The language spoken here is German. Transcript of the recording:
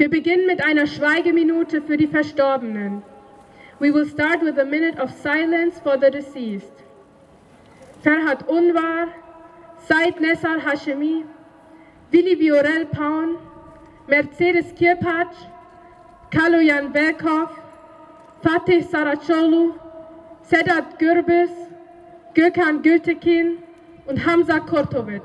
Wir beginnen mit einer Schweigeminute für die Verstorbenen. We will start with a minute of silence for the deceased. Ferhat Unvar, Said Nessar Hashemi, Willi Viorel Paun, Mercedes Kirpac, Kaloyan Belkov, Fatih Saracolu, Sedat Gürbüz, Gökhan Gültekin und Hamza Kortovic.